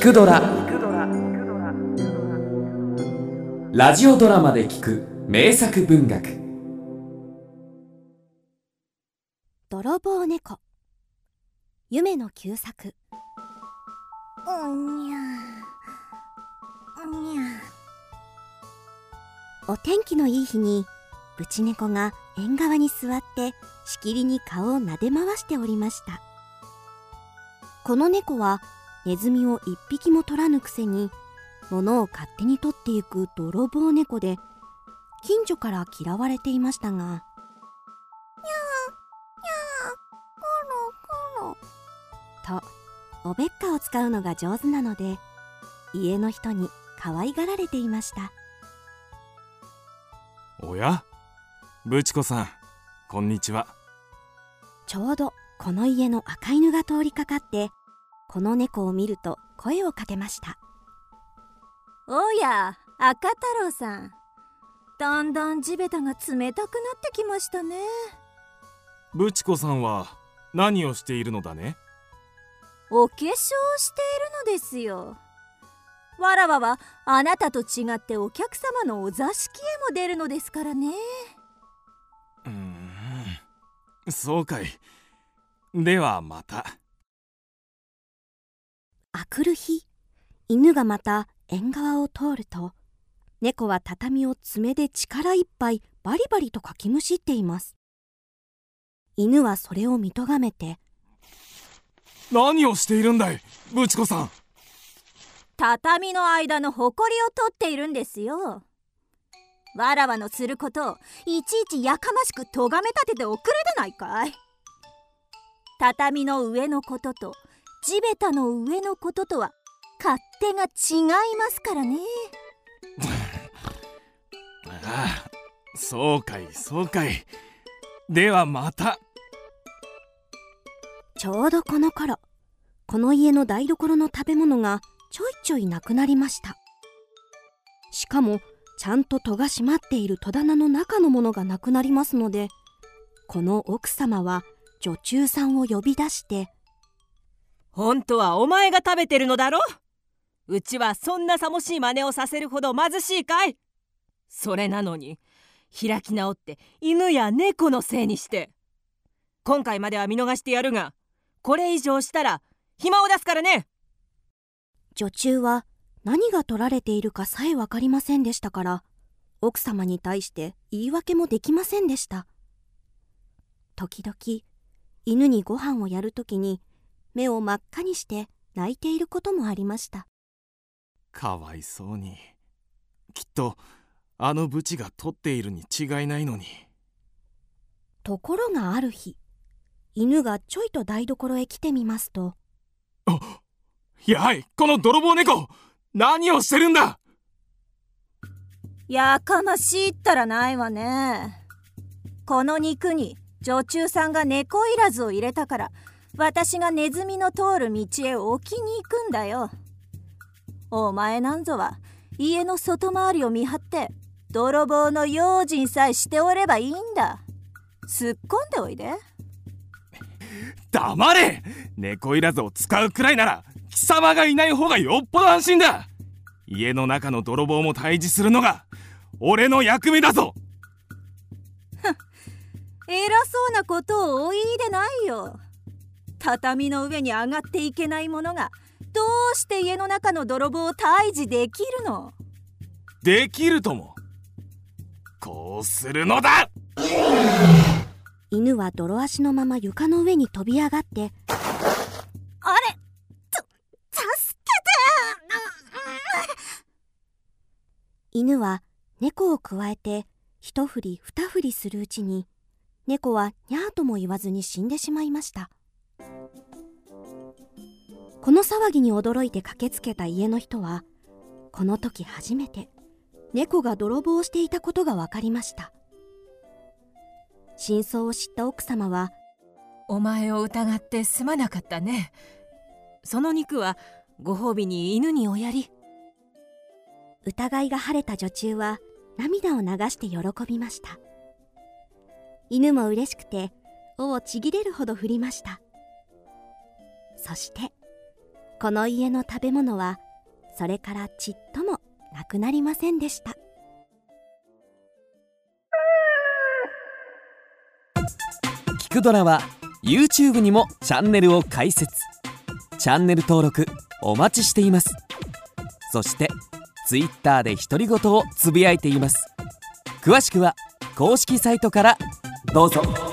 くドラ」ラジオドラマで聞く名作文学。泥棒猫。夢の旧作。うんにゃうんにゃお天気のいい日にブチ猫が縁側に座ってしきりに顔を撫で回しておりました。この猫はネズミを一匹も取らぬくせに物を勝手に取っていく泥棒猫で近所から嫌われていましたが。コロコロ。とおべっかを使うのが上手なので家の人に可愛がられていました。おや？ブチコさんこんにちは。ちょうどこの家の赤犬が通りかかってこの猫を見ると声をかけました。おや赤太郎さん。だんだん地べたが冷たくなってきましたね。ブチコさんは何をしているのだね？お化粧をしているのですよ。わらわはあなたと違ってお客様のお座敷へも出るのですからね。うーん。そうかい。ではまたあくる日。犬がまた縁側を通ると猫は畳を爪で力いっぱいバリバリとかきむしっています。犬はそれを見とがめて何をしているんだいブチコさん。畳の間のほこりを取っているんですよ。わらわのすることをいちいちやかましくとがめ立てておくれでないかい。畳の上のことと地べたの上のこととは勝手が違いますからね。ああそうかいそうかい。ではまた。ちょうどこの頃この家の台所の食べ物がちょいちょいなくなりました。しかもちゃんと戸が閉まっている戸棚の中のものがなくなりますのでこの奥様は女中さんを呼び出して本当はお前が食べてるのだろ？うちはそんなさもしい真似をさせるほど貧しいかい？それなのに開き直って犬や猫のせいにして。今回までは見逃してやるがこれ以上したら暇を出すからね。女中は何が取られているかさえ分かりませんでしたから奥様に対して言い訳もできませんでした。時々犬にご飯をやるときに目を真っ赤にして泣いていることもありました。かわいそうに。きっとあのブチが取っているに違いないのに。ところがある日犬がちょいと台所へ来てみますとやはいこの泥棒猫何をしてるんだ！やかましいったらないわね。この肉に女中さんが猫いらずを入れたから私がネズミの通る道へ置きに行くんだよ。お前なんぞは家の外回りを見張って泥棒の用心さえしておればいいんだ。すっこんでおいで。黙れ。猫いらずを使うくらいなら貴様がいない方がよっぽど安心だ。家の中の泥棒も退治するのが俺の役目だぞ。偉そうなことをお言いでないよ畳の上に上がっていけないものがどうして家の中の泥棒を退治できるの？できるとも。こうするのだ!犬は泥足のまま床の上に飛び上がってあれつ助犬は猫をくわえて一振り二振りするうちに猫はにゃーとも言わずに死んでしまいましたこの騒ぎに驚いて駆けつけた家の人はこの時初めて猫が泥棒をしていたことが分かりました。真相を知った奥様はお前を疑ってすまなかったね。その肉はご褒美に犬におやり。疑いが晴れた女中は涙を流して喜びました。犬も嬉しくて尾をちぎれるほど振りました。そしてこの家の食べ物はそれからちっともなくなりませんでした。聞くドラは YouTube にもチャンネルを開設。チャンネル登録お待ちしています。そして Twitter で独り言をつぶやいています。詳しくは公式サイトから。どうぞ。